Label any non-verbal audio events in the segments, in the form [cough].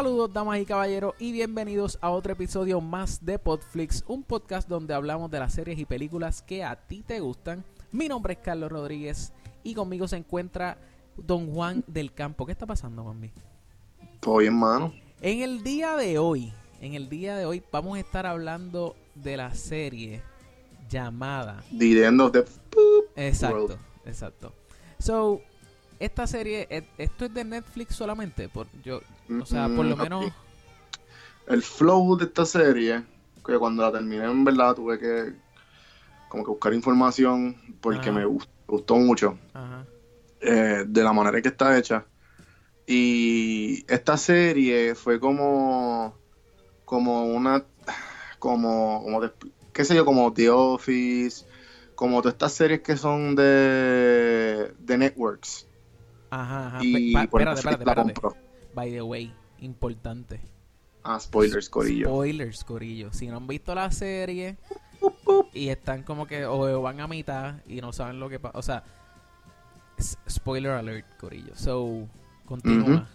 Saludos damas y caballeros y bienvenidos a otro episodio más de Podflix, un podcast donde hablamos de las series y películas que a ti te gustan. Mi nombre es Carlos Rodríguez y conmigo se encuentra Don Juan del Campo. ¿Qué está pasando, Juanmi? Todo bien, mano. En el día de hoy, en el día de hoy vamos a estar hablando de la serie llamada The End of the Exacto, World. exacto. So, esta serie, eh, esto es de Netflix solamente, por yo, o sea, por lo Mm, menos. El flow de esta serie, que cuando la terminé en verdad tuve que como que buscar información porque Ajá. me gust- me gustó mucho ajá, eh, de la manera en que está hecha. Y esta serie fue como como una como, como te- qué sé yo, como The Office, como todas estas series que son de de networks. ajá, ajá. Y Pa- por espérate, Netflix espérate, la espérate. compró. By the way, importante. Ah, spoilers, Corillo. Spoilers, Corillo. Si no han visto la serie y están como que o van a mitad y no saben lo que pasa, o sea, spoiler alert, Corillo. So, continúa.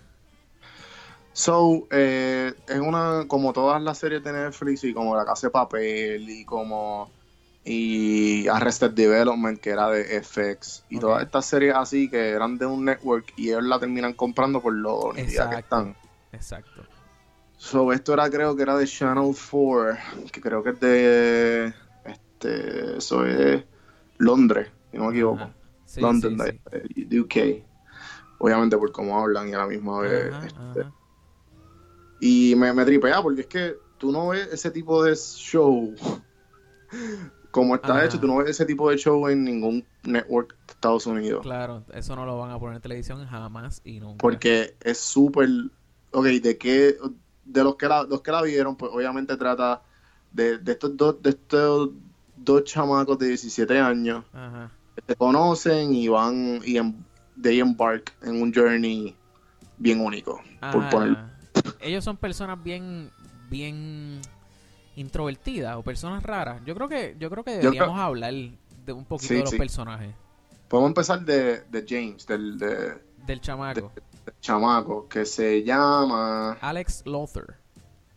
So, eh, es una, como todas las series de Netflix y como La Casa de Papel y como y Arrested Development que era de FX y todas estas series así que eran de un network y ellos la terminan comprando por lo nítida que están. Exacto. So, esto era creo que era de Channel 4, que creo que es de este, eso es Londres, si no me equivoco. Sí, London, sí, sí. de- de UK. Obviamente por cómo hablan y a la misma vez Ajá, este, ajá. Y me, me tripea porque es que tú no ves ese tipo de show como está Ajá. hecho, tú no ves ese tipo de show en ningún network de Estados Unidos. Claro, eso no lo van a poner en televisión jamás y nunca. Porque es súper... Ok, de qué... De los que la, los que la vieron, pues obviamente trata de, de estos dos de estos dos chamacos de 17 años Ajá. que se conocen y van y en, they embark en un journey bien único. Por Ajá. Ellos son personas bien, bien introvertidas o personas raras. Yo creo que, yo creo que deberíamos creo- hablar de un poquito Sí, de los sí. personajes podemos empezar de, de James, del, de, del chamaco. del chamaco, que se llama, Alex Lothar.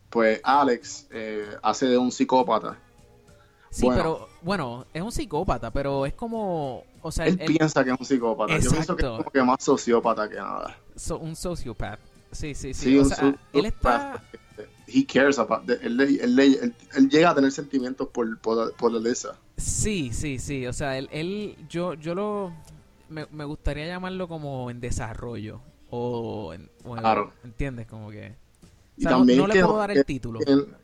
pues Alex, eh, hace de un psicópata. Sí, Bueno. pero bueno, es un psicópata, pero es como, o sea, Él él- piensa que es un psicópata. Yo pienso que es Exacto. como que más sociópata que nada. so- un sociopath. Sí, sí, sí. Sí, o un sea, él está, He cares about... Él, él- él- él- él llega a tener sentimientos por, por, por Lisa. sí, sí, sí. O sea, él, él yo, yo lo, me, me gustaría llamarlo como en desarrollo o, en, o en- Claro. ¿entiendes? Como que, o Y sea, no- también no, le que- puedo dar el título.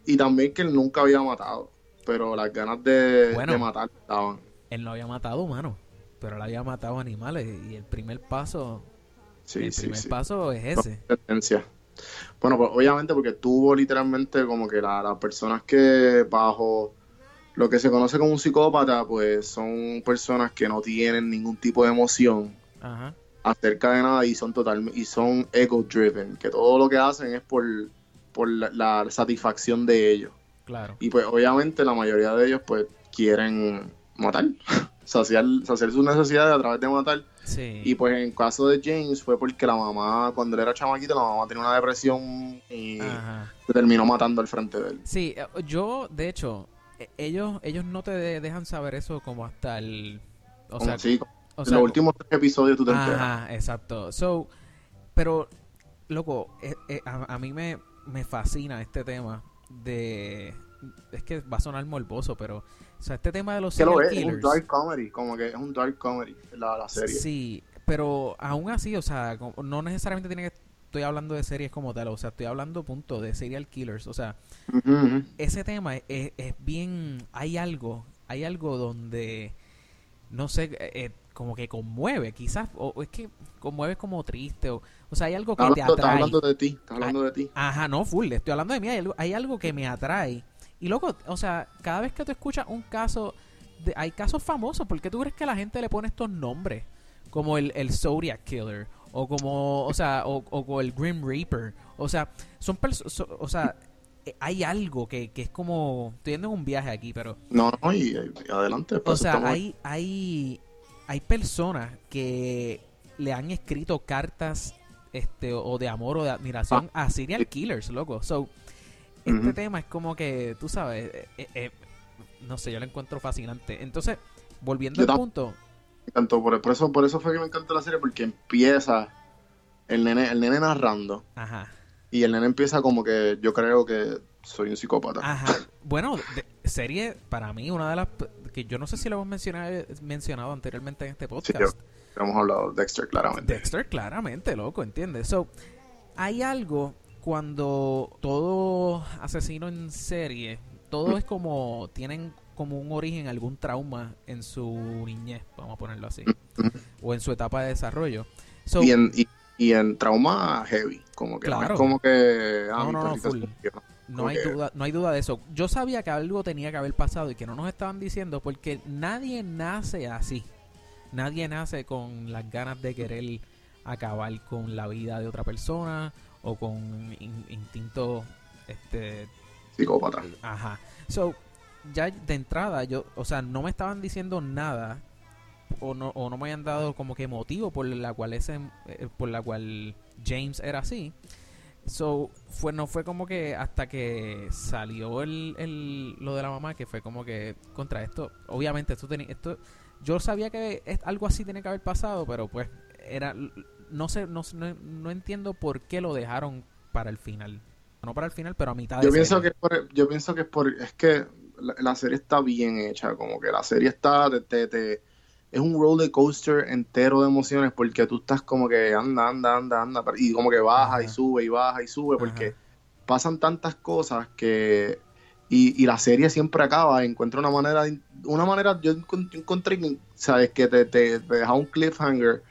Y también que él nunca había matado. Pero las ganas de, Bueno. de matar estaban. Él no había matado humanos, pero él había matado animales y el primer paso, Sí, el sí, primer sí. paso es ese. Bueno, pues obviamente porque tuvo literalmente como que la- las personas que bajo lo que se conoce como un psicópata, pues son personas que no tienen ningún tipo de emoción Ajá. acerca de nada y son total y son ego driven, que todo lo que hacen es por, por la, la satisfacción de ellos. Claro. Y pues obviamente la mayoría de ellos pues quieren matar, [laughs] saciar, saciar sus necesidades a través de matar. Sí. Y pues en caso de James fue porque la mamá, cuando él era chamaquito, la mamá tenía una depresión y Ajá. se terminó matando al frente de él. Sí, eh, yo, de hecho, e- ellos, ellos no te de- dejan saber eso como hasta el, o sea, sí, o en sea, los últimos tres episodios tú te enteras. Ajá, exacto. So, pero, loco, eh, eh, a, a mí me, me fascina este tema de... Es que va a sonar morboso, pero... O sea, este tema de los lo serial es, es un killers. dark comedy, como que es un dark comedy la, la serie. Sí, pero aún así, o sea, no necesariamente tiene que... Estoy hablando de series como tal, o sea, estoy hablando, punto, de serial killers. O sea, ese tema es, es bien... Hay algo, hay algo donde... No sé, eh, eh, como que conmueve, quizás, o, o es que conmueve como triste, o, o sea, hay algo que te hablando, estás atrae. hablando de ti, estás hablando de ti. Ajá, no, full, estoy hablando de mí. Hay algo, hay algo que me atrae. Y loco, o sea, cada vez que tú escuchas un caso, de- hay casos famosos. ¿Por qué tú crees que la gente le pone estos nombres? Como el, el Zodiac Killer, o como, o sea, o, o el Grim Reaper. O sea, son personas, o sea, eh, hay algo que, que es como, estoy yendo en un viaje aquí, pero No, no, y, y adelante. por o sea, estamos- hay, hay, hay personas que le han escrito cartas este o de amor o de admiración a serial killers, loco. So, este tema es como que, tú sabes, eh, eh, eh, no sé, yo lo encuentro fascinante. Entonces, volviendo Yo al punto, Me encantó, por, eso, por eso fue que me encantó la serie, porque empieza el nene, el nene narrando. ajá, Y el nene empieza como que yo creo que soy un psicópata. ajá. Bueno, de- serie para mí una de las que yo no sé si lo hemos mencionado, mencionado anteriormente en este podcast. Hemos hablado de Dexter claramente. Dexter, claramente, loco, ¿entiendes? So, hay algo cuando todo asesino en serie, todo es como, tienen como un origen, algún trauma en su niñez, vamos a ponerlo así, o en su etapa de desarrollo. So, y, en, y, y en trauma heavy, como que no Claro. es como que ah, No, no, no, full. no hay duda, no hay duda de eso. Yo sabía que algo tenía que haber pasado y que no nos estaban diciendo porque nadie nace así. Nadie nace con las ganas de querer acabar con la vida de otra persona o con in- instinto este psicópata. Ajá. So, ya de entrada, yo, o sea, no me estaban diciendo nada o no, o no me habían dado como que motivo por la cual ese, eh, por la cual James era así. So, fue, no fue como que hasta que salió el, el, lo de la mamá, que fue como que contra esto, obviamente esto tenía, esto, yo sabía que es- algo así tenía que haber pasado, pero pues era, no sé, no, no, no entiendo por qué lo dejaron para el final. No para el final, pero a mitad de Yo pienso serie. que por, yo pienso que es por, es que la, la serie está bien hecha, como que la serie está, te, te- te- es un roller coaster entero de emociones porque tú estás como que anda, anda, anda, anda, y como que baja y sube y baja y sube porque Ajá. pasan tantas cosas que y, y la serie siempre acaba, encuentra una manera, una manera, yo encon- yo encontré, sabes, que te, te, te deja un cliffhanger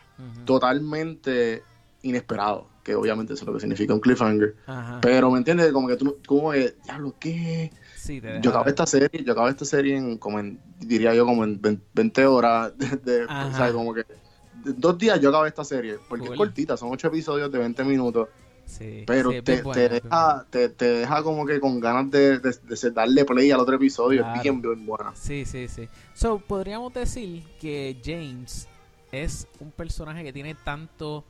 Totalmente inesperado, que obviamente eso es lo que significa un cliffhanger. Ajá. Pero, ¿me entiendes? Como que tú, como que, diablo, ¿qué? Sí, te Yo acabé esta serie, yo acabé esta serie en, como en, diría yo, como en 20 horas, [laughs] de, de- Ajá. o sea, como que, dos días yo acabé esta serie, porque Cool. es cortita, son ocho episodios de 20 minutos, Sí, pero sí, te, buena, te deja, te, te deja como que con ganas de, de- de darle play al otro episodio, Claro. es bien, buena. Sí, sí, sí. So, podríamos decir que James es un personaje que tiene tanto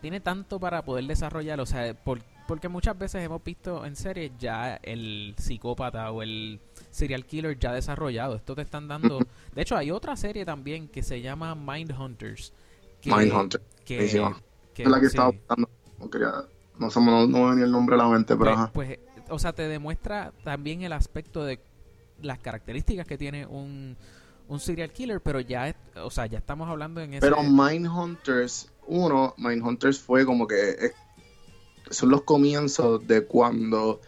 tiene tanto para poder desarrollar, o sea, por- porque muchas veces hemos visto en series ya el psicópata o el serial killer ya desarrollado. Esto te están dando. De hecho, hay otra serie también que se llama Mindhunters. que- Mindhunter, Que, buenísima. que- es la que sí. estaba buscando, no quería, no, sé, no, no me venía el nombre a la mente, pero Pues, ajá. pues, o sea, te demuestra también el aspecto de las características que tiene un, un serial killer, pero ya, o sea, ya estamos hablando en ese... Pero Mindhunters 1, Mindhunters fue como que es- son los comienzos de cuando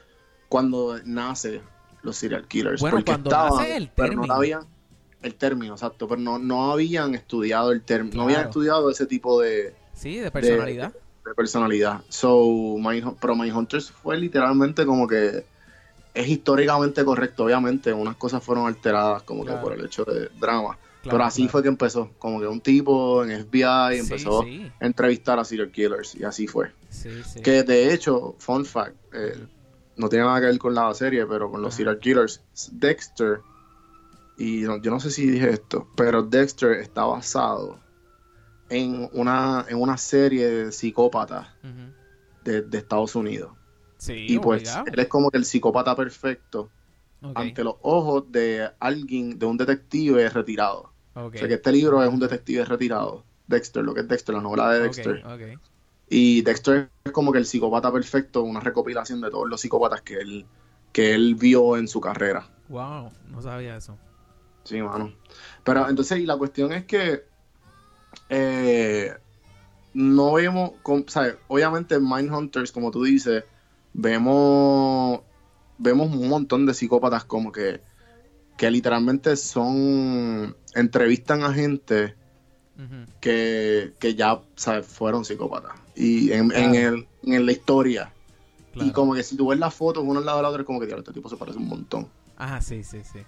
cuando nace los serial killers. Bueno, porque cuando estaban, nace el pero no término. habían el término, exacto, pero no, no habían estudiado el término, no habían Claro. estudiado ese tipo de, sí, de personalidad. de personalidad. So, Mindhun- pero Mindhunters fue literalmente como que es históricamente correcto, obviamente, unas cosas fueron alteradas como Claro. que por el hecho de drama. Claro, pero así claro. fue que empezó, como que un tipo en FBI empezó sí, a entrevistar a serial killers y así fue. sí. Que de hecho, fun fact, eh, no tiene nada que ver con la serie, pero con los Ajá. serial killers, Dexter, y no- yo no sé si dije esto, pero Dexter está basado en una, en una serie de psicópatas de Estados Unidos. Sí, y pues obligado. él es como que el psicópata perfecto ante los ojos de alguien, de un detective retirado. ok, O sea que este libro es un detective retirado. Dexter, lo que es Dexter, la novela de Dexter. Y Dexter es como que el psicópata perfecto, una recopilación de todos los psicópatas que él, que él vio en su carrera. Wow, no sabía eso. Sí, mano. Pero entonces, y la cuestión es que eh, no vemos, com- ¿sabes? Obviamente en Mindhunters, como tú dices, vemos, vemos un montón de psicópatas como que, que literalmente son, entrevistan a gente que, que ya, ¿sabes? Fueron psicópatas. Y en, en, el, en la historia. Claro. Y como que si tú ves las fotos uno al lado del otro, es como que, "Diablo, este tipo se parece un montón. Ajá, sí, sí, sí.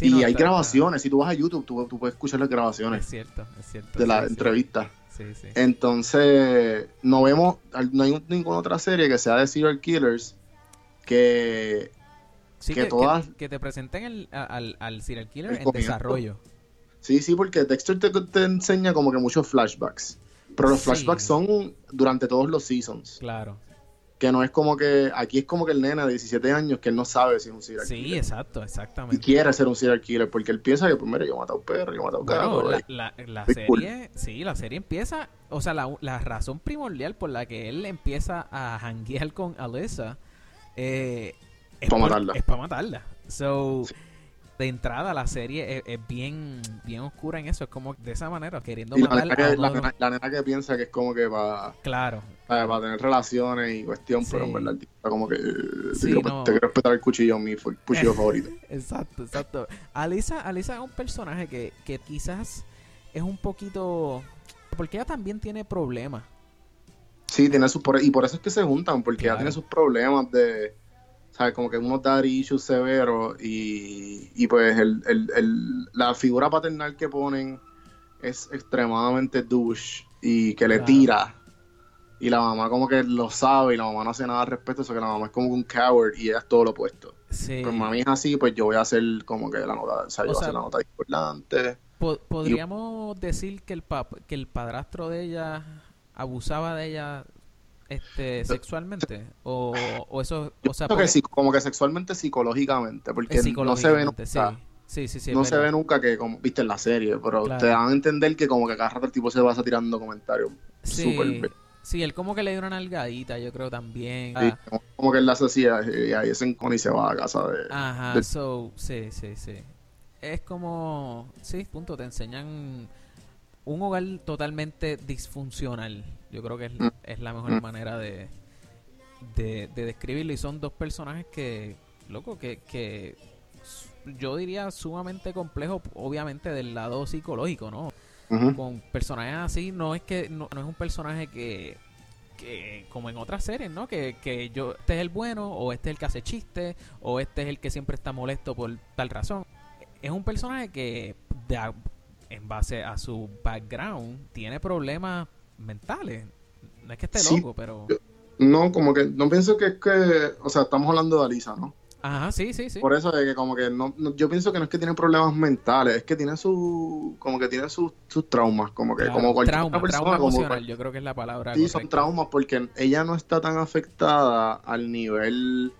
Sí, y no, hay grabaciones, si tú vas a YouTube, tú, tú puedes escuchar las grabaciones Es cierto, es cierto. de la sí, entrevista. Sí, sí. Entonces, no vemos, no hay ninguna otra serie que sea de serial killers que, que que, todas- que- que te presenten el- al, al serial killer El en comienzo. desarrollo. sí, sí, porque Dexter te, te enseña como que muchos flashbacks. Pero los flashbacks son durante todos los seasons. Claro. Que no es como que. Aquí es como que el nene de 17 años que él no sabe si es un serial Sí, killer. exacto, Y exactamente. quiere ser un serial killer porque él piensa que, pues, mira, yo he matado perro, yo he matado Bueno, gato. la, y- la, la Muy cool. serie, sí, la serie empieza, o sea, la, la razón primordial por la que él empieza a janguear con Alyssa eh, es Pa' por- matarla. Es para matarla. So, Sí. De entrada la serie es, es bien, bien oscura en eso, es como de esa manera, queriendo y la matar nena, a que, la, nena, la nena que piensa que es como que para, Claro, para tener relaciones y cuestión, pero en verdad como que. Sí, te, quiero, no. te quiero respetar el cuchillo, mi cuchillo [laughs] favorito. Exacto, exacto. Alisa, Alisa es un personaje que, que quizás es un poquito... Porque ella también tiene problemas. Sí, tiene sus y por eso es que se juntan, porque Claro. ella tiene sus problemas de, ¿sabes? Como que unos daddy issues severos y, y pues el, el, el- la figura paternal que ponen es extremadamente douche y que le tira. Y la mamá como que lo sabe y la mamá no hace nada al respecto, eso que la mamá es como un coward y ella es todo lo opuesto. Sí. Pues mami es así, pues yo voy a hacer como que la nota, o sea, yo O voy a hacer la nota discordante. Po- ¿Podríamos decir que el pap que el padrastro de ella abusaba de ella este sexualmente? O, o eso, o sea, que sí, como que sexualmente, psicológicamente, porque no se ve nunca. sí. Sí, sí, sí, es no se ve nunca que, como viste en la serie, pero Claro. te dan a entender que como que cada rato el tipo se pasa tirando comentarios. Sí, súper- sí, él como que le dio una nalgadita, yo creo también. Ah, como, como que él la hacía y ahí se encona y se va a casa de... Ajá, de- so, sí, sí, sí. Es como, sí, punto, te enseñan un hogar totalmente disfuncional. Yo creo que es, Mm. es la mejor Mm. manera de, de, de describirlo. Y son dos personajes que, loco, que, que yo diría sumamente complejo, obviamente del lado psicológico, ¿no? Con personajes así, no es que no, no es un personaje que, que como en otras series, ¿no? Que, que yo, este es el bueno, o este es el que hace chistes, o este es el que siempre está molesto por tal razón. Es un personaje que, de en base a su background, tiene problemas mentales. No es que esté Sí. loco, pero... No, como que no pienso que es que... O sea, estamos hablando de Alisa, ¿no? Ajá, sí, sí, sí. Por eso de que como que no, no- yo pienso que no es que tiene problemas mentales, es que tiene su... Como que tiene sus, sus traumas, como que Claro, como cualquier trauma, otra persona, trauma como emocional, yo creo que es la palabra Sí, son traumas porque ella no está tan afectada al nivel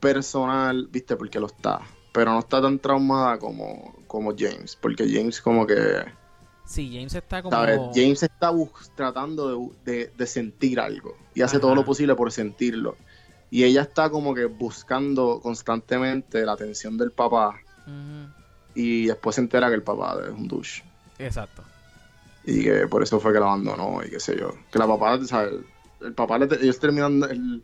personal, ¿viste? Porque lo está. Pero no está tan traumada como, como James. Porque James como que, Sí, James está como... ¿sabes? James está tratando de, de- de sentir algo. Y hace Ajá. todo lo posible por sentirlo. Y ella está como que buscando constantemente la atención del papá. Y después se entera que el papá es un douche. Exacto. y que por eso fue que la abandonó y qué sé yo. Que la papá, sea, el, papá, le, ellos terminan, el,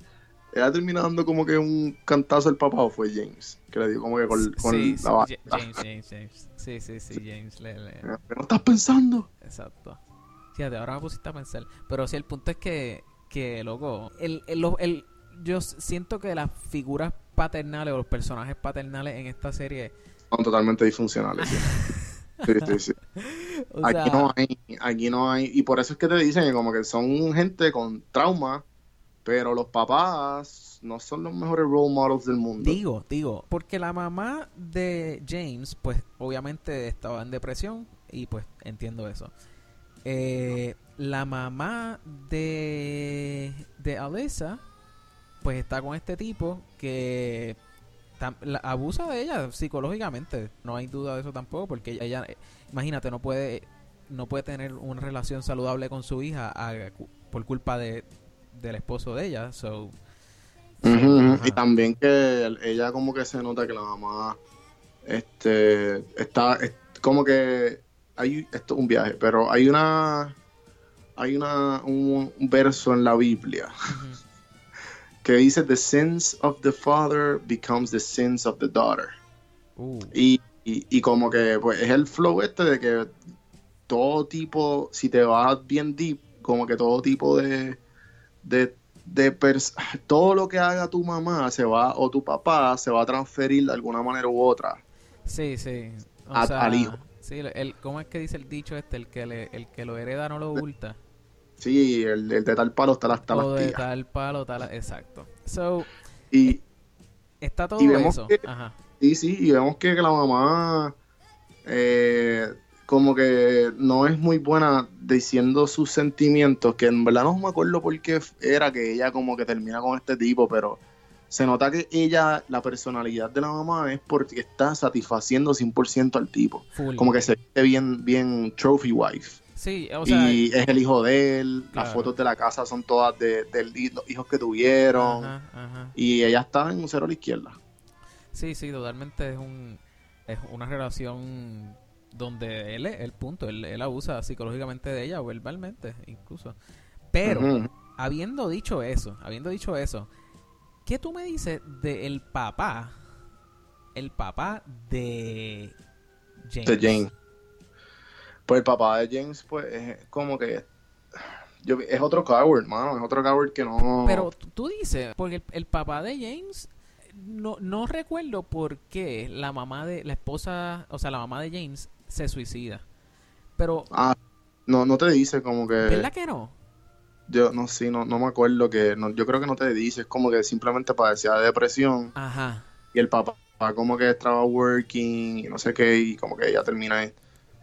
ella termina dando como que un cantazo al papá o fue James, que le dio como que con, con sí, la sí, bata. Ja- James, James, James. Sí, sí, sí, James. Le, le- ¿Qué no estás pensando? Exacto. Fíjate, ahora me pusiste a pensar. Pero sí, el punto es que, que loco, el, el, el- yo siento que las figuras paternales o los personajes paternales en esta serie, Son totalmente disfuncionales. Sí, sí, sí. [laughs] Aquí no hay, aquí no hay, y por eso es que te dicen que como que son gente con trauma, pero los papás no son los mejores role models del mundo. digo, digo, porque la mamá de James, pues obviamente estaba en depresión y pues entiendo eso. Eh, la mamá de, de Alyssa, pues está con este tipo que abusa de ella psicológicamente. No hay duda de eso tampoco, porque ella, imagínate, no puede no puede tener una relación saludable con su hija por culpa de del esposo de ella. So. Y también que el- ella como que se nota que la mamá este está es como que hay esto es un viaje, pero hay una hay una un, un verso en la Biblia que dice the sins of the father becomes the sins of the daughter. Uh, Y, y, y como que pues es el flow este de que todo tipo, si te vas bien deep, como que todo tipo de, de, de [sighs] todo lo que haga tu mamá se va, o tu papá se va a transferir de alguna manera u otra. Sí, sí. O A- sea, al hijo. Sí, el, ¿cómo es que dice el dicho este? El que, le, el que lo hereda no lo oculta. Sí, el, el de tal palo está las O de tal palo, tal... Exacto. So, Y, está todo Y vemos eso. que- Ajá. y sí, y vemos que la mamá, eh, como que no es muy buena diciendo sus sentimientos, que en verdad no me acuerdo por qué era que ella como que termina con este tipo, pero se nota que ella, la personalidad de la mamá es porque está satisfaciendo 100% al tipo. Full. Como que se ve bien, bien trophy wife. Sí, o sea, y es el hijo de él, las fotos de la casa son todas de, de los hijos que tuvieron. ajá, ajá. Y ella está en un cero a la izquierda. Sí, sí, totalmente es un es una relación donde él es el punto, él, él abusa psicológicamente de ella o verbalmente incluso. Pero habiendo dicho eso, habiendo dicho eso, ¿qué tú me dices del papá? El papá de James. de James. Pues el papá de James, pues, es como que. Yo, es otro coward, mano. Es otro coward que no. Pero tú- tú dices, porque el, el papá de James, no, no recuerdo por qué la mamá de, la esposa, o sea, la mamá de James se suicida. Pero, Ah, no, no te dice como que. ¿verdad que no? Yo no sé, no, no me acuerdo que. no- yo creo que no te dice. Es como que simplemente padecía de depresión. Ajá. Y el papá como que estaba working y no sé qué. Y como que ella termina,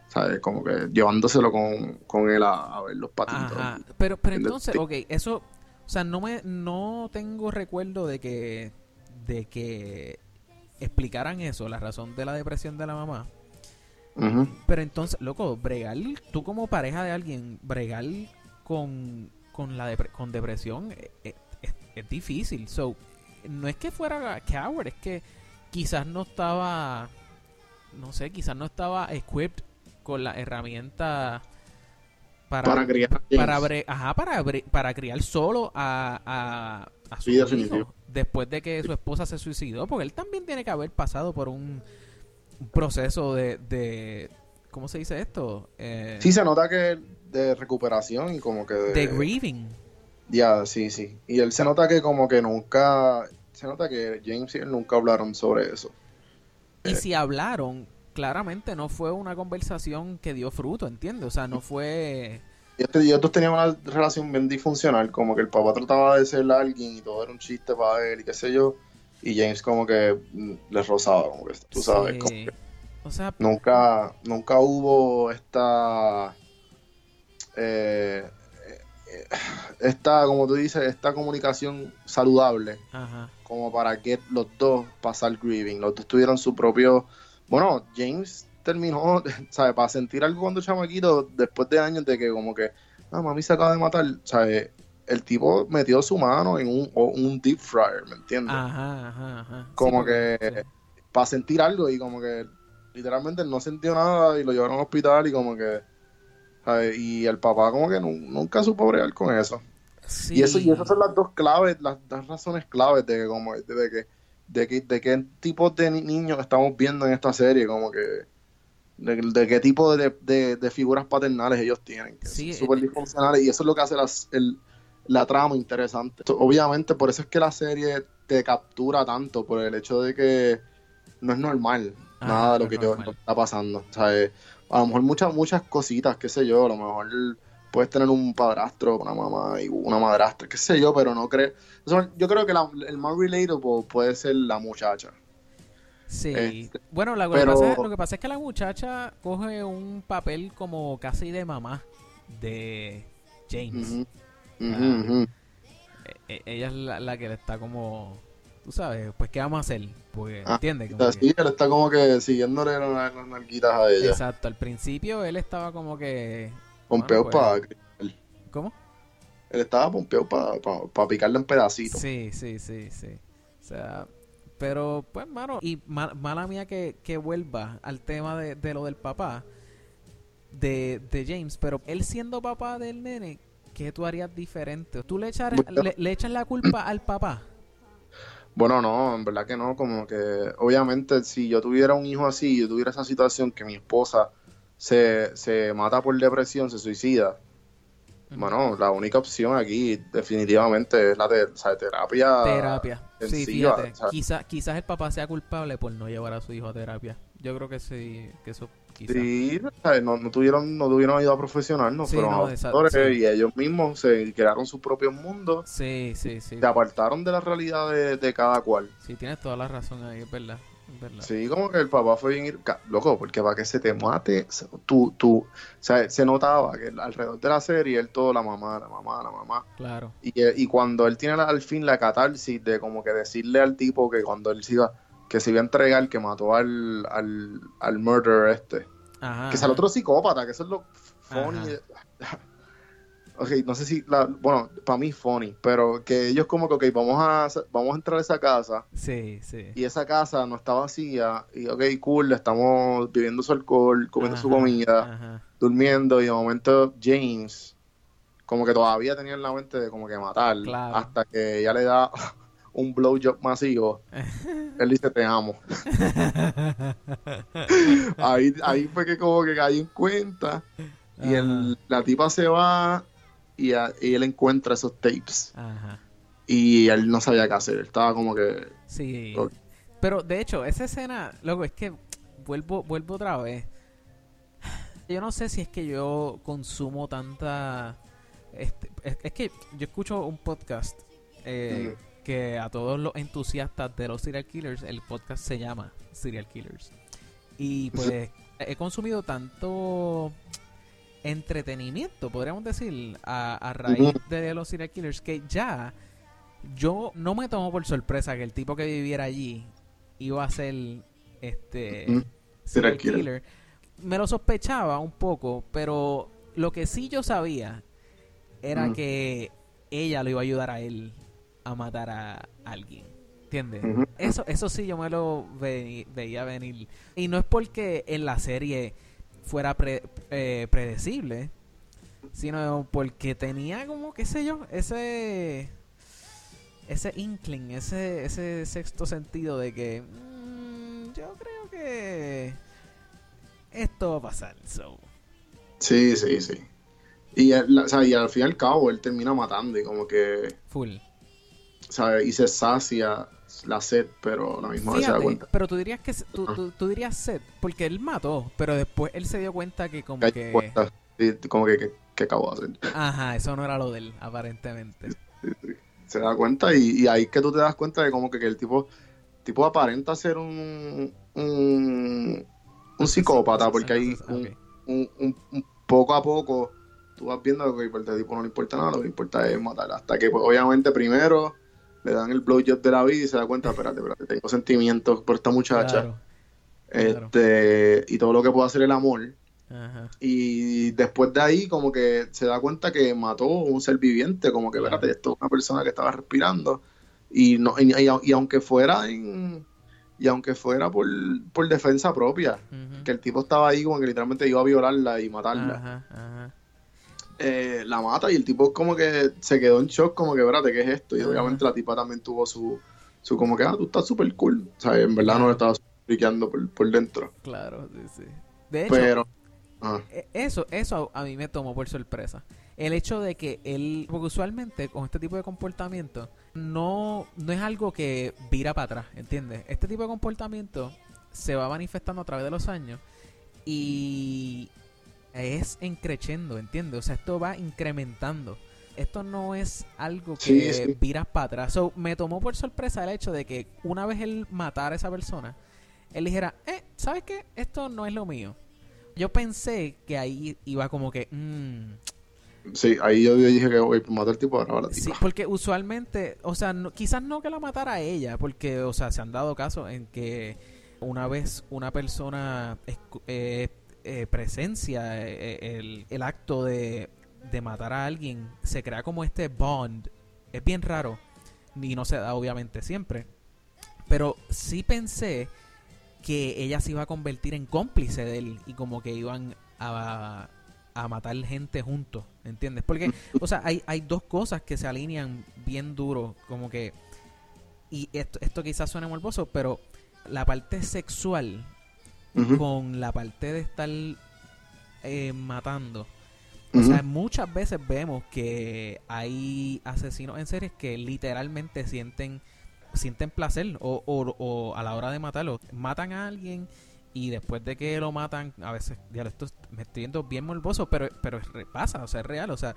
¿sabes? Como que llevándoselo con, con él a, a ver los patitos. Ajá. Pero, pero entonces, Sí. ok, eso, o sea, no me, no tengo recuerdo de que, de que explicaran eso, la razón de la depresión de la mamá. Pero entonces, loco, bregar, tú como pareja de alguien, bregar con, con la depre- con depresión eh, eh, es, es difícil. So, no es que fuera coward, es que quizás no estaba, no sé, quizás no estaba equipped con la herramienta para, Para criar para, bre- ajá, para, bre- para criar solo a, a, a su Sí, hijo después de que su esposa se suicidó, porque él también tiene que haber pasado por un proceso de, de ¿cómo se dice esto? Eh, Sí, se nota que de recuperación y como que de, de grieving. Ya, sí, sí. Y él se nota que como que nunca, se nota que James y él nunca hablaron sobre eso. Y Eh. si hablaron, claramente no fue una conversación que dio fruto, ¿entiendes? O sea, no fue... Y este- ellos tenían una relación bien disfuncional, como que el papá trataba de ser alguien y todo era un chiste para él y qué sé yo. Y James como que mm, le rozaba, como que tú sabes, Sí. como que O sea, nunca, nunca hubo esta, eh, eh, esta, como tú dices, esta comunicación saludable ajá. como para que los dos pasar grieving, los dos tuvieron su propio, bueno, James terminó, [laughs] ¿sabes? Para sentir algo cuando chamaquito, después de años de que como que, ah, mami se acaba de matar, ¿sabes? El tipo metió su mano en un, o- un deep fryer, ¿me entiendes? Ajá, ajá, ajá. Sí, Como que- sí. Para sentir algo y como que literalmente él no sintió nada y lo llevaron al hospital y como que, ¿sabes? Y el papá como que nu- nunca supo bregar con eso. Y eso, y Sí. esas son las dos claves, las dos razones claves de que como de, de que de que de qué tipo de ni- niños estamos viendo en esta serie, como que de, de qué tipo de, de- de figuras paternales ellos tienen, que Sí, son súper eh, disfuncionales, y eso es lo que hace las- el- la trama interesante. Obviamente, por eso es que la serie te captura tanto, por el hecho de que no es normal Ah, nada de no lo que yo- está pasando. O sea, eh, a lo mejor muchas, muchas cositas, qué sé yo, a lo mejor puedes tener un padrastro, una mamá y una madrastra, qué sé yo, pero no creo. yo creo que la- el más relatable puede ser la muchacha. Sí. Este, bueno, la- lo, que pasa, es- lo que pasa es que la muchacha coge un papel como casi de mamá de James. Ujú, E- e- ella es la, la que le está como, tú sabes, pues qué vamos a hacer, porque Ah, Como sea, que- sí, él está como que siguiéndole las, las nalguitas a ella. exacto, al principio él estaba como que, Pompeado Bueno, pues. para. ¿cómo? Él estaba pompeado para picarle en pedacitos. Sí, sí, sí, sí. O sea, pero pues, mano, y ma- mala mía que, que vuelva al tema de, de lo del papá de, de James, pero él siendo papá del nene, ¿qué tú harías diferente? ¿Tú le, echar, Bueno. le, le echas la culpa al papá? Bueno, no, en verdad que no, como que obviamente si yo tuviera un hijo así, yo tuviera esa situación que mi esposa se, se mata por depresión, se suicida, bueno, la única opción aquí definitivamente es la de, o sea, terapia. Terapia. Sí, fíjate. o sea. Quizá, quizás el papá sea culpable por no llevar a su hijo a terapia. Yo creo que sí, que eso Sí, no, no tuvieron, no tuvieron ayuda profesional, no Sí, fueron no, a exacto, doctores sí. y ellos mismos se crearon sus propios mundos, Sí, sí, sí. se apartaron de la realidad de, de cada cual. Sí, tienes toda la razón ahí, es verdad. ¿verdad? Sí, como que el papá fue bien ir- loco, porque para que se te mate, tú, tú, o sea, se notaba que alrededor de la serie él todo la mamá, la mamá, la mamá. Claro. Y, y cuando él tiene la- al fin la catarsis de como que decirle al tipo que cuando él se iba, que se iba a entregar, que mató al, al, al murderer este. Ajá. que es el otro psicópata, que eso es lo funny. [laughs] Ok, no sé si, la, bueno, para mí funny, pero que ellos como que, ok, vamos a, vamos a entrar a esa casa Sí, sí. y esa casa no está vacía y ok, cool, estamos bebiendo su alcohol, comiendo su Ajá, comida, Ajá. durmiendo y de momento James como que todavía tenía en la mente de como que matar Claro. hasta que ella le da [laughs] un blowjob masivo. [laughs] Él dice te amo. [laughs] ahí, ahí fue que como que caí en cuenta y el- la tipa se va y, a- y él encuentra esos tapes Ajá. y él no sabía qué hacer. Estaba como que Sí. Pero de hecho, esa escena, loco, es que vuelvo, vuelvo otra vez. Yo no sé si es que yo consumo tanta. este, es, es que yo escucho un podcast eh, que a todos los entusiastas de los serial killers, el podcast se llama Serial Killers. Y [laughs] pues he consumido tanto entretenimiento, podríamos decir, a, a raíz de los serial killers, que ya yo no me tomo por sorpresa que el tipo que viviera allí iba a ser este serial Serial killer. killer. Me lo sospechaba un poco, pero lo que sí yo sabía era que ella lo iba a ayudar a él a matar a alguien. ¿Entiendes? Eso, eso sí yo me lo ve- veía venir. Y no es porque en la serie fuera pre- eh, predecible, sino porque tenía como, qué sé yo, ese ese inkling, ese, ese sexto sentido de que mm, yo creo que esto va a pasar. So. Sí, sí, sí. Y, él- o sea, y al fin y al cabo él termina matando y como que, Full. ¿Sabes? Y se sacia la sed, pero la misma vez se da Fíjate, cuenta. pero tú dirías que tú, Ah. tú, tú dirías Seth, porque él mató, pero después él se dio cuenta que como Que cuenta. Como que, que, que acabó de hacer. Ajá, eso no era lo de él, aparentemente. Se da cuenta y, y ahí es que tú te das cuenta de como que, que el tipo, tipo aparenta ser un, un, un psicópata, porque hay un, un, un- un poco a poco tú vas viendo que pues, al tipo no le importa nada, lo que le importa es matar. Hasta que pues, obviamente primero le dan el blowjob de la vida y se da cuenta, espérate, espérate, tengo sentimientos por esta muchacha. Claro. claro. Este, y todo lo que puede hacer el amor. Ajá. Y después de ahí, como que se da cuenta que mató un ser viviente, como que, espérate, esto es una persona que estaba respirando. Y no y, y- y aunque fuera en. Y aunque fuera por, por defensa propia, que el tipo estaba ahí como que literalmente iba a violarla y matarla, Ajá, ajá. Eh, la mata y el tipo como que se quedó en shock, como que, espérate, ¿qué es esto? Y obviamente la tipa también tuvo su, su como que, ah, tú estás súper cool. O sea, en verdad no le estaba friqueando por, por dentro. Claro, sí, sí. De hecho, Pero, ah, E- Eso, eso a a mí me tomó por sorpresa. El hecho de que él, porque usualmente con este tipo de comportamiento, no, no es algo que vira para atrás, ¿entiendes? Este tipo de comportamiento se va manifestando a través de los años y es encrechendo, ¿entiendes? O sea, esto va incrementando. Esto no es algo que Sí, sí. viras para atrás. So, me tomó por sorpresa el hecho de que una vez él matara a esa persona, él dijera, eh, ¿sabes qué? Esto no es lo mío. Yo pensé que ahí iba como que, mm, sí, ahí yo, dije que voy a matar al tipo ahora la sí, porque usualmente, o sea, no- quizás no que la matara a ella, porque, o sea, se han dado casos en que una vez una persona eh, eh, presencia eh, el, el acto de, de matar a alguien, se crea como este bond. Es bien raro y no se da obviamente siempre. Pero sí pensé que ella se iba a convertir en cómplice de él y como que iban a, a matar gente juntos, ¿entiendes? Porque, o sea, hay, hay dos cosas que se alinean bien duro, como que, y esto, esto quizás suene morboso, pero la parte sexual Con la parte de estar eh, matando. O sea, muchas veces vemos que hay asesinos en series que literalmente sienten sienten placer o, o- o a la hora de matarlo. Matan a alguien y después de que lo matan, a veces, ya esto es- me estoy viendo bien morboso, pero, pero pasa, o sea, es real. O sea,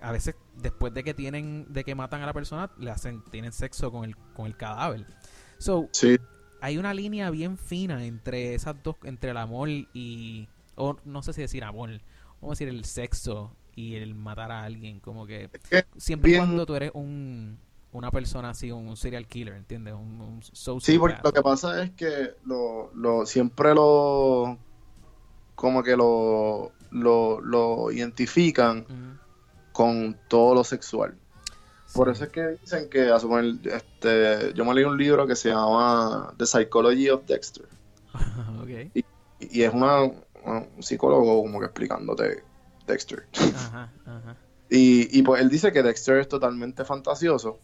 a veces después de que tienen, de que matan a la persona, le hacen, tienen sexo con el, con el cadáver. So, Sí, hay una línea bien fina entre esas dos, entre el amor y, o no sé si decir amor, vamos a decir el sexo y el matar a alguien, como que siempre bien- cuando tú eres un una persona así, un, serial killer, ¿entiendes? Un, un. Sí, porque lo que pasa es que lo, lo, siempre lo como que lo, lo, lo identifican con todo lo sexual. Por eso es que dicen que a suponer, este, yo me leí un libro que se llama The Psychology of Dexter. [laughs] ok. Y, y es una, un psicólogo como que explicándote Dexter. Ajá, ajá. Y, y pues él dice que Dexter es totalmente fantasioso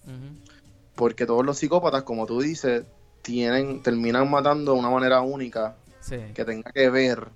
porque todos los psicópatas, como tú dices, tienen, terminan matando de una manera única Sí. que tenga que ver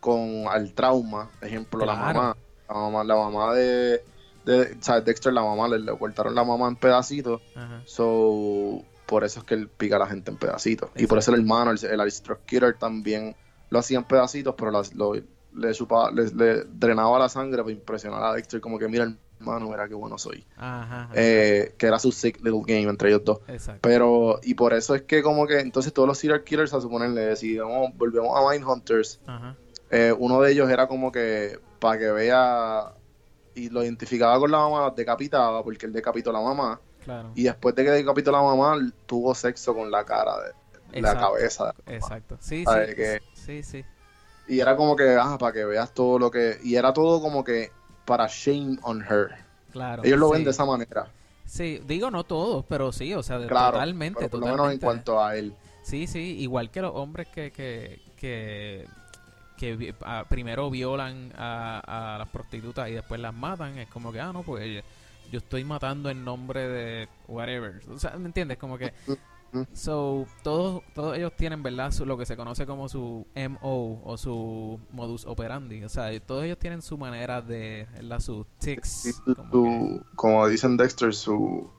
con el trauma. Ejemplo, la mamá. La mamá, la mamá de, de o sea, Dexter, la mamá, le, le cortaron la mamá en pedacitos. Ajá. So, por eso es que él pica a la gente en pedacitos. Y por eso el hermano, el, el Aristotle Killer, también lo hacía en pedacitos, pero las- lo- le, chupaba- le, le drenaba la sangre para impresionar a Dexter, como que mira, hermano, mira qué bueno soy. Ajá. Eh, que era su sick little game entre ellos dos. Exacto. Pero, y por eso es que como que entonces todos los serial killers a suponerle, si vamos- volvemos a Mindhunters, Ajá. eh, uno de ellos era como que para que vea y lo identificaba con la mamá, decapitaba porque él decapitó a la mamá Claro. y después de que decapitó a la mamá tuvo sexo con la cara de, de la cabeza de la mamá. Exacto. Sí, ¿Sabe sí. que- Sí, sí. y era como que ah, para que veas todo lo que y era todo como que para shame on her Claro. ellos lo ven de esa manera Sí, digo no todos, pero sí, o sea, de- claro totalmente, pero por lo menos en cuanto a él Sí, sí, igual que los hombres que que que, que ah, primero violan a, a las prostitutas y después las matan, es como que, ah, no, pues yo estoy matando en nombre de whatever. O sea, ¿me entiendes? Como que. So, todos, todos ellos tienen, ¿verdad? Su- lo que se conoce como su MO o su modus operandi. O sea, todos ellos tienen su manera de, ¿verdad? Sus tics. Su- como que- su- como dicen Dexter, su,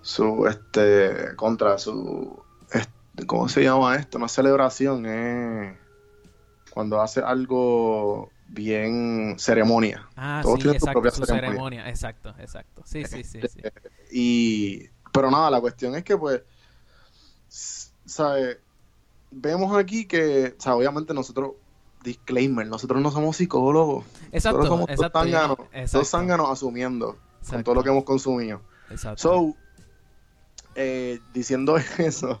su, este, contra su, este, ¿cómo se llama esto? Una celebración, es cuando hace algo bien ceremonia. Ah, todos sí, tienen su exacto, propia su ceremonia. ceremonia. Exacto, exacto. Sí, sí, sí. sí. [laughs] Y, pero nada, la cuestión es que, pues, s- ¿sabe? Vemos aquí que, o sea, obviamente nosotros, disclaimer, nosotros no somos psicólogos. Exacto, nosotros somos dos exacto. no- zánganos, dos zánganos asumiendo con todo lo que hemos consumido. exacto. So, eh, diciendo [laughs] eso,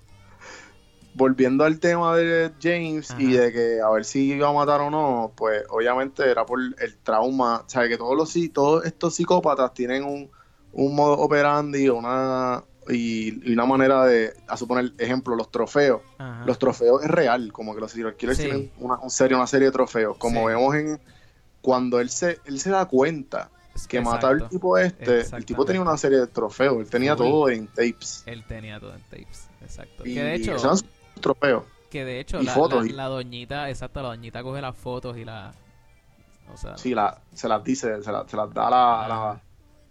volviendo al tema de James y de que a ver si iba a matar o no, pues obviamente era por el trauma, o sea, que todos los todos estos psicópatas tienen un, un modo operandi, una y, y una manera de, a suponer, ejemplo, los trofeos. Ajá. Los trofeos es real, como que los serial killers Sí. tienen una, un serie, una serie de trofeos, como Sí. vemos en cuando él se él se da cuenta que matar al Exacto. tipo este, el tipo tenía una serie de trofeos, él tenía todo en tapes. Él tenía todo en tapes. Exacto. Y que de hecho, trofeos. que de hecho y la, fotos, la- y- la doñita, exacto, la doñita coge las fotos y la... O sea... Sí, la, se las dice, se, las- se las da a, la, a, la- Ajá.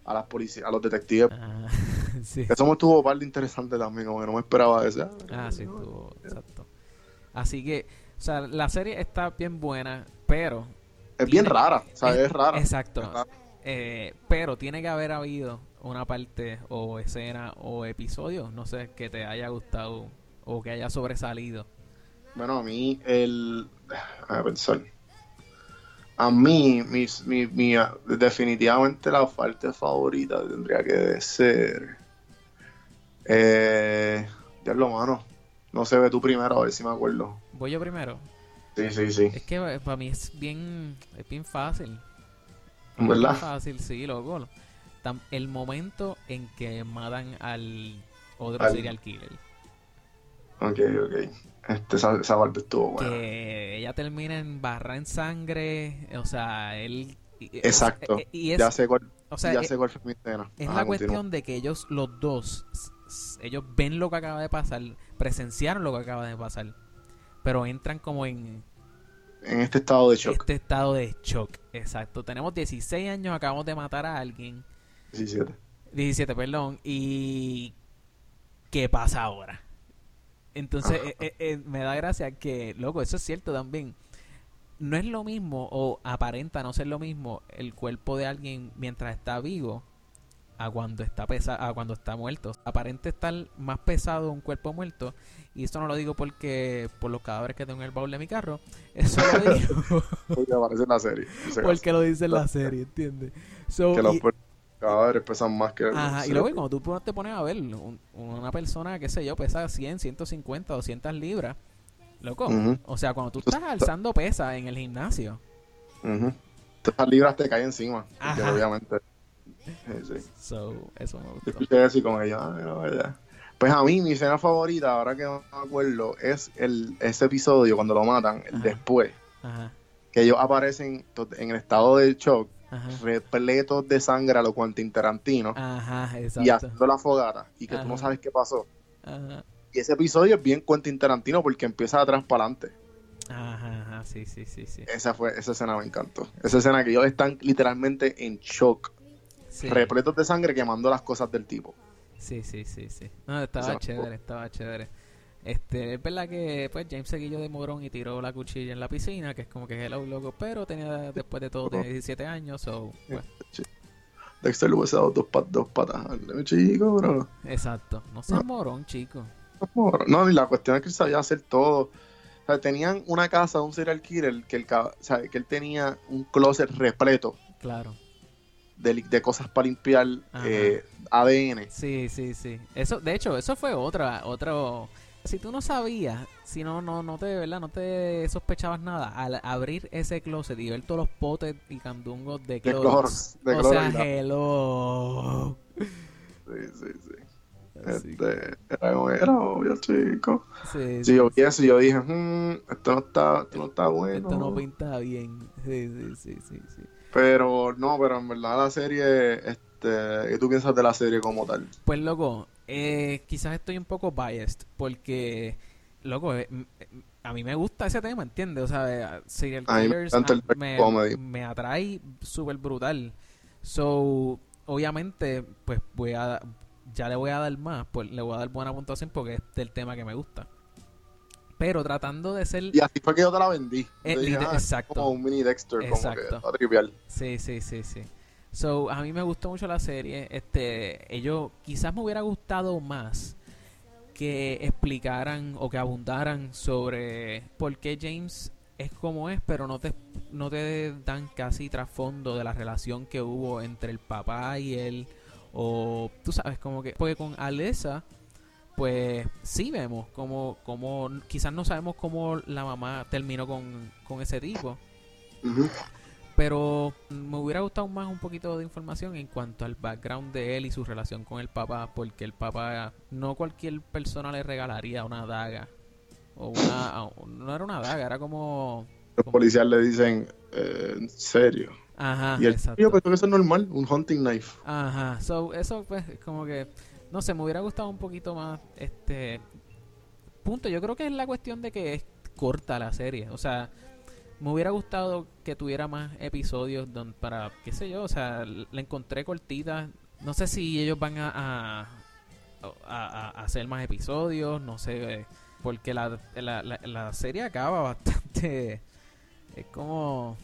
a las policías, a los detectives. Ah, [laughs] sí. Eso me estuvo par de interesante también, como que no me esperaba eso. Ah, sí, estuvo, exacto. Así que, o sea, la serie está bien buena, pero... Es bien rara, o sea, es, rara. Exacto. Es rara. Eh, pero tiene que haber habido una parte o escena o episodio, no sé, que te haya gustado o que haya sobresalido. Bueno, a mí, el. A pensar. A mí, mi, mi, mi- definitivamente la parte favorita tendría que ser. Eh. Diablo, mano. No sé, ve tú primero, a ver si me acuerdo. Voy yo primero. Sí, sí, sí. Es que eh, para mí es bien, es bien fácil. ¿Verdad? Es bien fácil, sí, loco. El momento en que matan al otro Al- serial killer. Ok, ok. Este, esa, esa parte estuvo buena. Que ella termina en barra en sangre. O sea, él. Exacto. y- Y es, ya sé cuál, o sea, ya es- sé cuál fue mi escena. Es Ajá, la continúa. cuestión de que ellos, los dos, ellos ven lo que acaba de pasar, presenciaron lo que acaba de pasar, pero entran como en En este estado de shock. este estado de shock. Exacto. Tenemos 16 años, acabamos de matar a alguien, 17. 17, perdón, y ¿qué pasa ahora? Entonces, [laughs] eh, eh, eh, me da gracia que, loco, eso es cierto también. No es lo mismo, o aparenta no ser lo mismo, el cuerpo de alguien mientras está vivo a cuando está pesa a cuando está muerto. Aparente estar más pesado un cuerpo muerto. Y esto no lo digo porque por los cadáveres que tengo en el baúl de mi carro. [laughs] Eso lo digo [laughs] Porque aparece en la serie. porque caso. lo dice en la serie, ¿entiendes? So, Que los cadáveres pesan más que... Ajá, y luego cuando tú te pones a ver, un- una persona, qué sé yo, pesa 100, 150, 200 libras, loco. O sea, cuando tú estás está- alzando pesa en el gimnasio. Ujú. Esas libras te caen encima. Porque obviamente... Sí, sí. So, eso me Yo gustó. escuché eso y como que yo, ah, mira, vaya. Pues a mí, mi escena favorita, ahora que no me acuerdo, es el, ese episodio cuando lo matan, Ajá. después, Ajá, que ellos aparecen en el estado de shock, ajá. repletos de sangre a lo Quentin Tarantino, Ajá, y haciendo la fogata, y que tú no Ajá. sabes qué pasó. Ajá, Y ese episodio es bien Quentin Tarantino porque empieza de atrás para adelante. ajá, ajá, sí, sí, sí, sí. Esa fue, esa escena me encantó. Esa escena que ellos están literalmente en shock, Sí, repletos de sangre quemando las cosas del tipo. sí, sí, sí, sí. No, estaba Esa- chévere, estaba chévere. Este, es verdad que pues James seguillo de morón y tiró la cuchilla en la piscina, que es como que hello loco, pero tenía después de todo tenía 17 años, so, pues, Dexter le hubiese dado dos, pat- dos patas chico, bro. exacto. No seas morón, chico. No, y la cuestión es que él sabía hacer todo. O sea, tenían una casa de un serial killer que ca- o sea, que él tenía un closet repleto Claro. de, de cosas para limpiar Ajá. eh, ADN. Sí, sí, sí. Eso, de hecho, eso fue otra, otro. Si tú no sabías, si no, no, no te, ¿verdad? No te sospechabas nada al abrir ese closet y ver todos los potes y candungos de De Clorox. cloro. De o sea, hello. Sí, sí, sí. Este, era, era obvio, chico. Sí, Sí, sí, yo sí. vi eso y yo dije, "Hmm, esto no está, esto no está bueno. Esto no pinta bien. Sí, sí, sí, sí, sí. Pero no, pero en verdad la serie, este, ¿qué tú piensas de la serie como tal? Pues, loco, eh, quizás estoy un poco biased porque, loco, eh, m- a mí me gusta ese tema, ¿entiendes? O sea, eh, serial A mí me killers dark me, atrae súper brutal. So, obviamente, pues voy a, ya le voy a dar más, pues le voy a dar buena puntuación porque es del tema que me gusta. Pero tratando de ser... Y así fue que yo te la vendí. Eh, dije, "Ah, exacto. Como un mini Dexter, como Exacto. que va a trivial. Sí, sí, sí, sí. So, a mí me gustó mucho la serie. Este, ellos quizás me hubiera gustado más que explicaran o que abundaran sobre por qué James es como es, pero no te no te dan casi trasfondo de la relación que hubo entre el papá y él o tú sabes como que porque con Alessa pues sí vemos como como quizás no sabemos cómo la mamá terminó con, con ese tipo Ujú. Pero me hubiera gustado más un poquito de información en cuanto al background de él y su relación con el papá, porque el papá no cualquier persona le regalaría una daga. O una, [laughs] no era una daga, era como... Los como- policías le dicen, eh, en serio. Ajá, y el exacto. tío que eso es normal, un hunting knife. Ajá, so, eso pues es como que, no sé, me hubiera gustado un poquito más, este, punto, yo creo que es la cuestión de que es corta la serie, o sea, me hubiera gustado que tuviera más episodios don, para, qué sé yo, o sea, la encontré cortita, no sé si ellos van a, a, a- hacer más episodios, no sé, eh, porque la, la, la, la serie acaba bastante, es como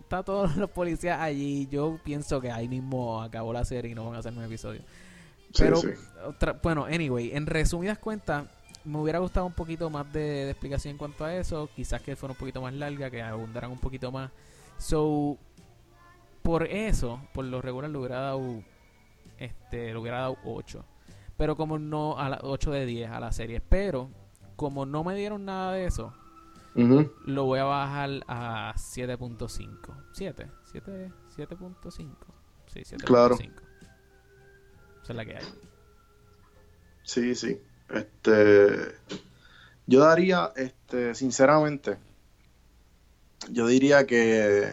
está todos los policías allí. Yo pienso que ahí mismo acabó la serie y no van a hacer más episodios. Sí, Pero, sí. otra- bueno, anyway, en resumidas cuentas, me hubiera gustado un poquito más de, de explicación en cuanto a eso. Quizás que fuera un poquito más larga, que abundaran un poquito más. So, por eso, por lo regular, le hubiera dado, este, le hubiera dado 8. Pero como no, a la 8 de 10 a la serie. Pero, como no me dieron nada de eso, lo voy a bajar a 7.5. 7, 7, 7.5. Sí, 7.5. Claro. Esa es la que hay. Sí, sí. Este, yo daría, este, sinceramente, yo diría que,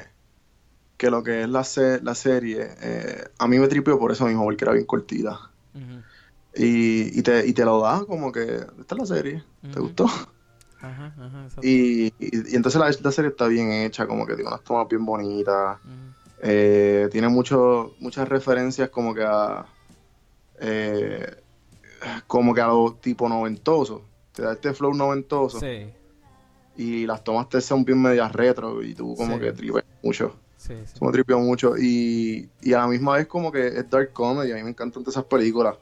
que lo que es la, se- la serie, eh, a mí me tripió por eso mismo, porque era bien cortita. Y, y, te, y te lo da como que, esta es la serie, ¿te gustó? Ajá. Y, y, y entonces la, la serie está bien hecha, como que tiene unas tomas bien bonitas. Eh, tiene mucho, muchas referencias como que a eh, como que a lo tipo noventoso. Te da este flow noventoso Sí, y las tomas te son bien medias retro y tú como Sí. que tripas mucho. Sí, sí. Me mucho. Y, y a la misma vez como que es dark comedy. A mí me encantan esas películas.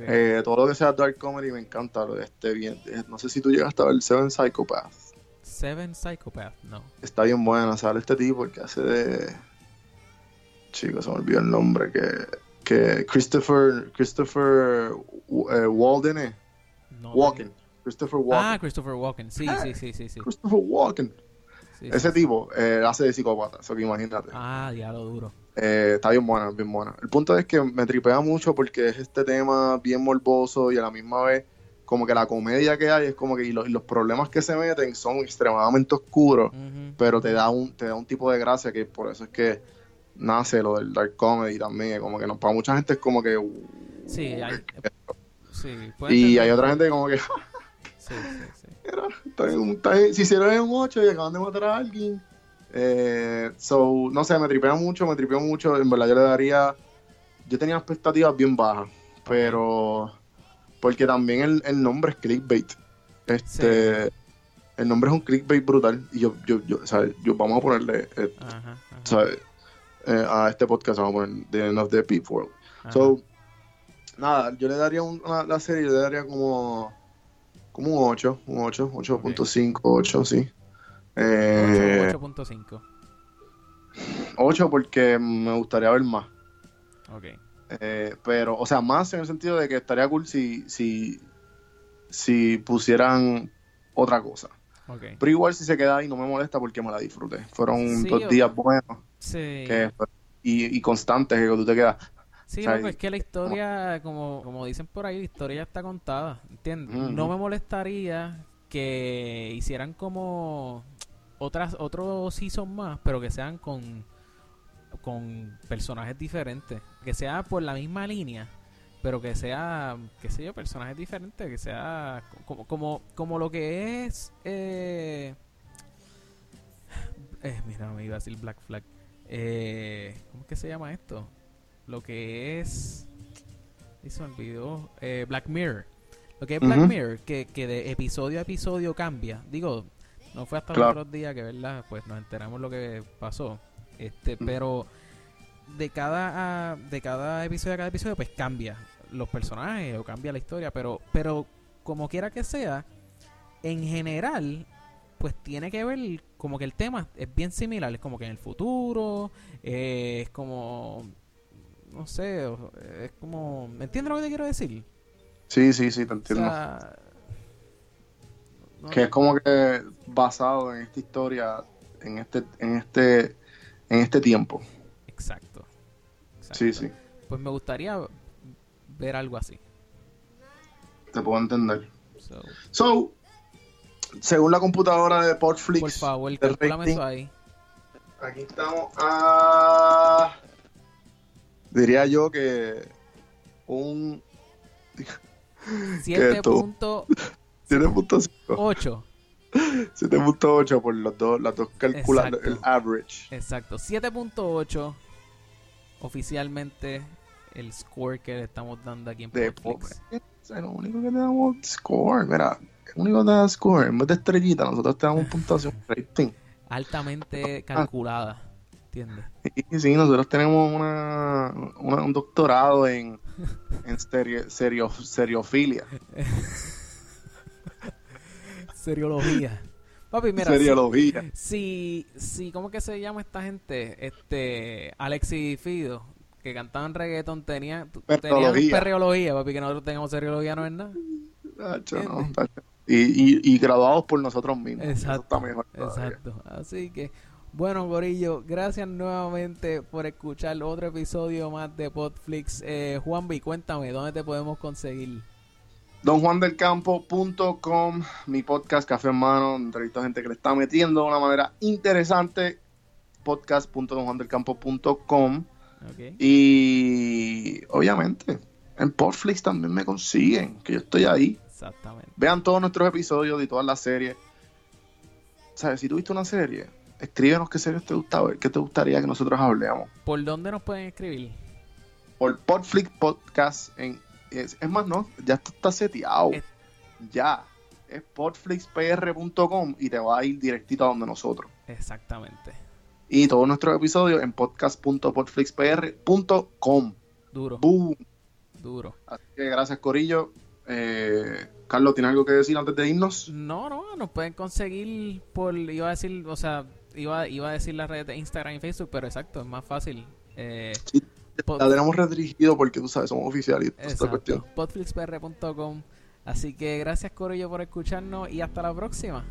Eh, todo lo que sea dark comedy me encanta. Este, bien, eh, no sé si tú llegaste a ver Seven Psychopaths. Seven Psychopath, no. Está bien buena. Sale este tipo que hace de... Chicos, se me olvidó el nombre. Que, que Christopher... Christopher eh, Walden es. no Walken. Christopher Walken. Ah, Christopher Walken. Sí, sí, sí, sí. sí. Christopher Walken. Sí, Ese sí. tipo eh, hace de psicópata. Eso que imagínate. Ah, diablo duro. Eh, está bien buena, bien buena. El punto es que me tripea mucho porque es este tema bien morboso y a la misma vez como que la comedia que hay es como que y los, y los problemas que se meten son extremadamente oscuros, pero te da un te da un tipo de gracia que por eso es que nace lo del dark comedy también, como que no, para mucha gente es como que uh, Sí, hay, sí, y hay otra gente como que [laughs] Sí, sí, sí. [laughs] En- si hicieron en un 8 y acaban de matar a alguien. Eh, so, no sé, me tripea mucho, me tripeó mucho. En verdad, yo le daría. Yo tenía expectativas bien bajas, pero. Porque también el, el nombre es clickbait. Este. El nombre es un clickbait brutal. Y yo, yo, yo, ¿sabes? Yo, vamos a ponerle. eh, Ajá, ajá, ¿sabes? Eh, a este podcast vamos a poner The End of the Peep World. ajá. So, nada, yo le daría un, a la serie, yo le daría como, como un 8, un 8, 8.5, 8, sí. Eh, 8, 8.5. 8 porque me gustaría ver más. Ok. Eh, pero, o sea, más en el sentido de que estaría cool si, si, si pusieran otra cosa. Ok. Pero igual si se queda ahí no me molesta porque me la disfruté. Fueron Sí, dos días buenos Sí. que, y, y constantes que tú te quedas. Sí, loco, es que la historia, como, como dicen por ahí, la historia ya está contada, ¿entiendes? No me molestaría que hicieran como otras otros season más, pero que sean con con personajes diferentes, que sea por la misma línea, pero que sea, qué sé yo, personajes diferentes, que sea como como, como lo que es eh, eh, mira, me iba a decir Black Flag. Eh, ¿Cómo es que se llama esto? Lo que es. y se me olvidó. Eh, Black Mirror. Lo que es Black. Mirror, que, que de episodio a episodio cambia. Digo, no fue hasta Claro. los otros días que, ¿verdad? Pues nos enteramos lo que pasó. Este, Ujú. pero de cada de cada episodio a cada episodio, pues cambia los personajes o cambia la historia. Pero, pero como quiera que sea, en general, pues tiene que ver como que el tema es bien similar. Es como que en el futuro, eh, es como. No sé, es como. ¿Me entiendes lo que te quiero decir? Sí, sí, sí, te O entiendo. sea, no- que es como que basado en esta historia, en este, en este, en este tiempo. Exacto. exacto. Sí, sí, Pues me gustaría ver algo así. te puedo entender. So, So, según la computadora de Portflix, por favor, el calculame rating, eso ahí. aquí estamos a, diría yo que un 7.8. 7.5, 7.8 por los dos, las dos calculando Exacto. el average. Exacto. 7.8. Oficialmente el score que le estamos dando aquí en De Netflix. O sea, lo único que te damos score, mira, el único que te da score, en vez de estrellita, nosotros te damos [laughs] puntuación rating. Altamente calculada. ¿Entiendes? Y sí, nosotros tenemos una, una- un doctorado en, en serio, serio, seriofilia. [laughs] Seriología. Papi, mira. seriología. Si, si, ¿cómo que se llama esta gente? Este, Alexis y Fido, que cantaban reggaeton, tenían, tenían Perreología. perreología, papi, que nosotros tengamos seriología no es nada. Tacho, no. Y, y, y graduados por nosotros mismos. Exacto, está mejor exacto. Así que, bueno, Gorillo, gracias nuevamente por escuchar otro episodio más de Podflix. Eh, Juanvi, cuéntame, ¿dónde te podemos conseguir? donjuandelcampo.com, mi podcast Café en Mano, entrevisto a gente que le está metiendo de una manera interesante. Podcast.donjuandelcampo.com. Y obviamente en Portflix también me consiguen, que yo estoy ahí. Exactamente. Vean todos nuestros episodios y todas las series. ¿Sabes? Si tuviste una serie, escríbenos qué series te gustaba, qué te gustaría que nosotros hablemos. ¿Por dónde nos pueden escribir? Por Portflix Podcast. En, es, es más, no, ya esto está seteado. Es- Ya. Es portflixpr.com y te va a ir directito a donde nosotros. Exactamente. Y todos nuestros episodios en podcast.podflixpr.com. Duro, Boom. duro. Así que gracias, Corillo. Eh, Carlos, ¿tienes algo que decir antes de irnos? No, no, nos pueden conseguir por, iba a decir, o sea, iba, iba a decir las redes de Instagram y Facebook, pero exacto, es más fácil. Eh, Sí, La tenemos restringido porque tú sabes, somos oficiales podflixpr.com. Así que gracias Corillo por escucharnos y hasta la próxima.